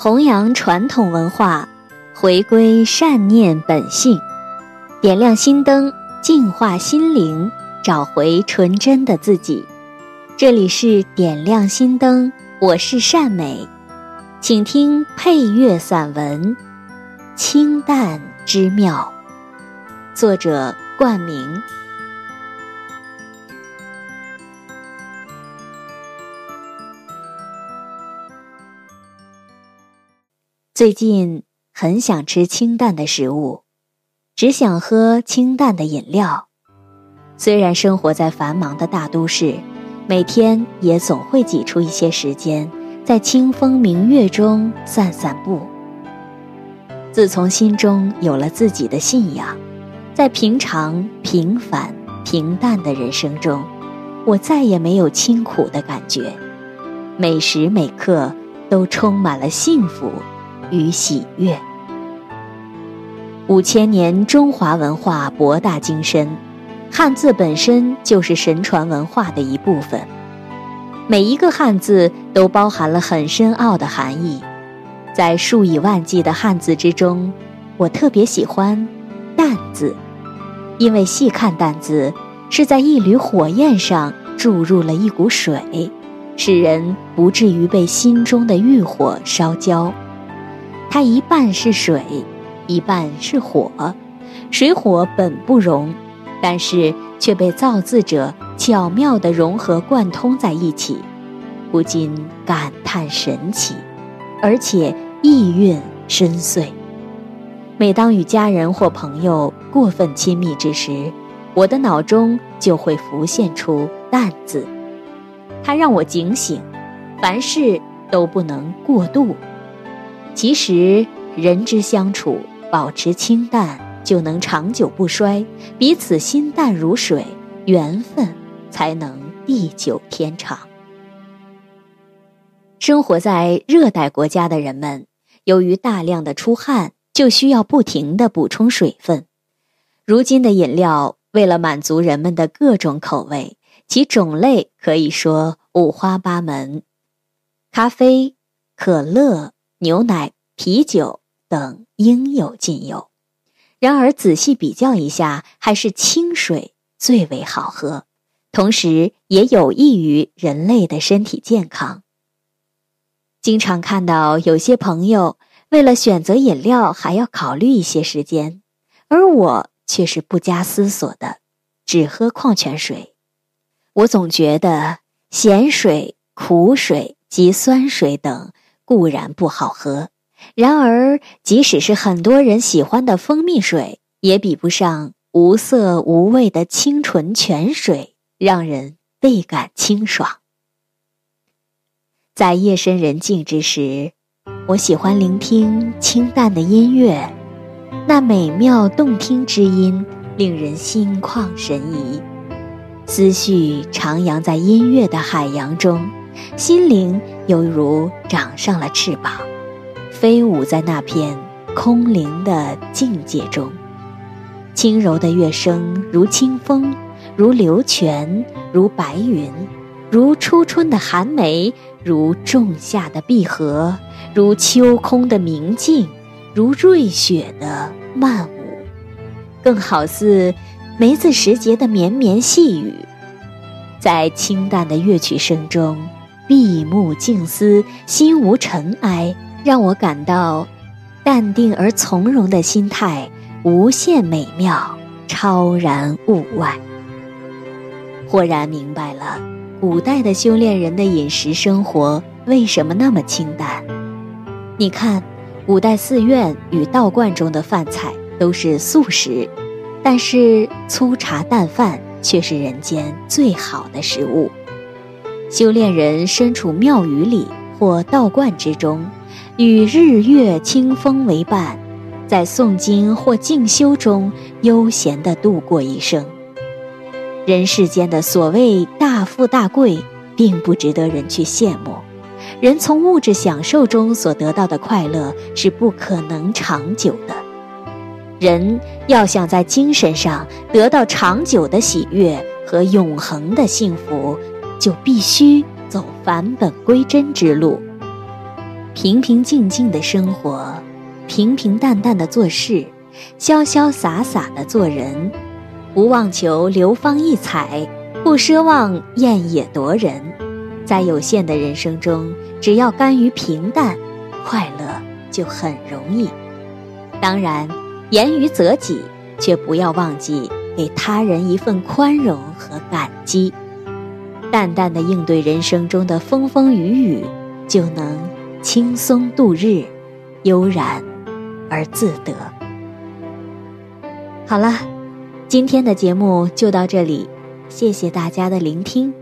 弘扬传统文化，回归善念本性，点亮心灯，净化心灵，找回纯真的自己。这里是点亮心灯，我是善美，请听配乐散文《清淡之妙》，作者冠名。最近很想吃清淡的食物，只想喝清淡的饮料。虽然生活在繁忙的大都市，每天也总会挤出一些时间，在清风明月中散散步。自从心中有了自己的信仰，在平常平凡平淡的人生中，我再也没有清苦的感觉，每时每刻都充满了幸福。与喜悦。五千年中华文化博大精深，汉字本身就是神传文化的一部分。每一个汉字都包含了很深奥的含义。在数以万计的汉字之中，我特别喜欢“淡”字，因为细看“淡”字，是在一缕火焰上注入了一股水，使人不至于被心中的欲火烧焦。它一半是水，一半是火，水火本不容，但是却被造字者巧妙地融合贯通在一起，不禁感叹神奇，而且意蕴深邃。每当与家人或朋友过分亲密之时，我的脑中就会浮现出“淡”字，它让我警醒，凡事都不能过度。其实，人之相处，保持清淡，就能长久不衰，彼此心淡如水，缘分才能地久天长。生活在热带国家的人们，由于大量的出汗，就需要不停的补充水分。如今的饮料，为了满足人们的各种口味，其种类可以说五花八门，咖啡、可乐。牛奶、啤酒等应有尽有，然而仔细比较一下，还是清水最为好喝，同时也有益于人类的身体健康。经常看到有些朋友为了选择饮料还要考虑一些时间，而我却是不加思索的，只喝矿泉水。我总觉得咸水、苦水及酸水等。固然不好喝，然而即使是很多人喜欢的蜂蜜水，也比不上无色无味的清纯泉水，让人倍感清爽。在夜深人静之时，我喜欢聆听清淡的音乐，那美妙动听之音令人心旷神怡，思绪徜徉在音乐的海洋中。心灵犹如长上了翅膀，飞舞在那片空灵的境界中。轻柔的乐声如清风，如流泉，如白云，如初春的寒梅，如仲夏的碧荷，如秋空的明镜，如瑞雪的漫舞，更好似梅子时节的绵绵细雨。在清淡的乐曲声中。闭目静思，心无尘埃，让我感到淡定而从容的心态，无限美妙，超然物外。豁然明白了，古代的修炼人的饮食生活为什么那么清淡。你看，古代寺院与道观中的饭菜都是素食，但是粗茶淡饭却是人间最好的食物。修炼人身处庙宇里或道观之中，与日月清风为伴，在诵经或静修中悠闲地度过一生。人世间的所谓大富大贵，并不值得人去羡慕。人从物质享受中所得到的快乐是不可能长久的。人要想在精神上得到长久的喜悦和永恒的幸福。就必须走返本归真之路。平平静静的生活，平平淡淡的做事，潇潇洒洒的做人，不妄求流芳溢彩，不奢望艳野夺人，在有限的人生中，只要甘于平淡，快乐就很容易。当然，严于择己，却不要忘记给他人一份宽容和感激。淡淡的应对人生中的风风雨雨，就能轻松度日，悠然而自得。好了，今天的节目就到这里，谢谢大家的聆听。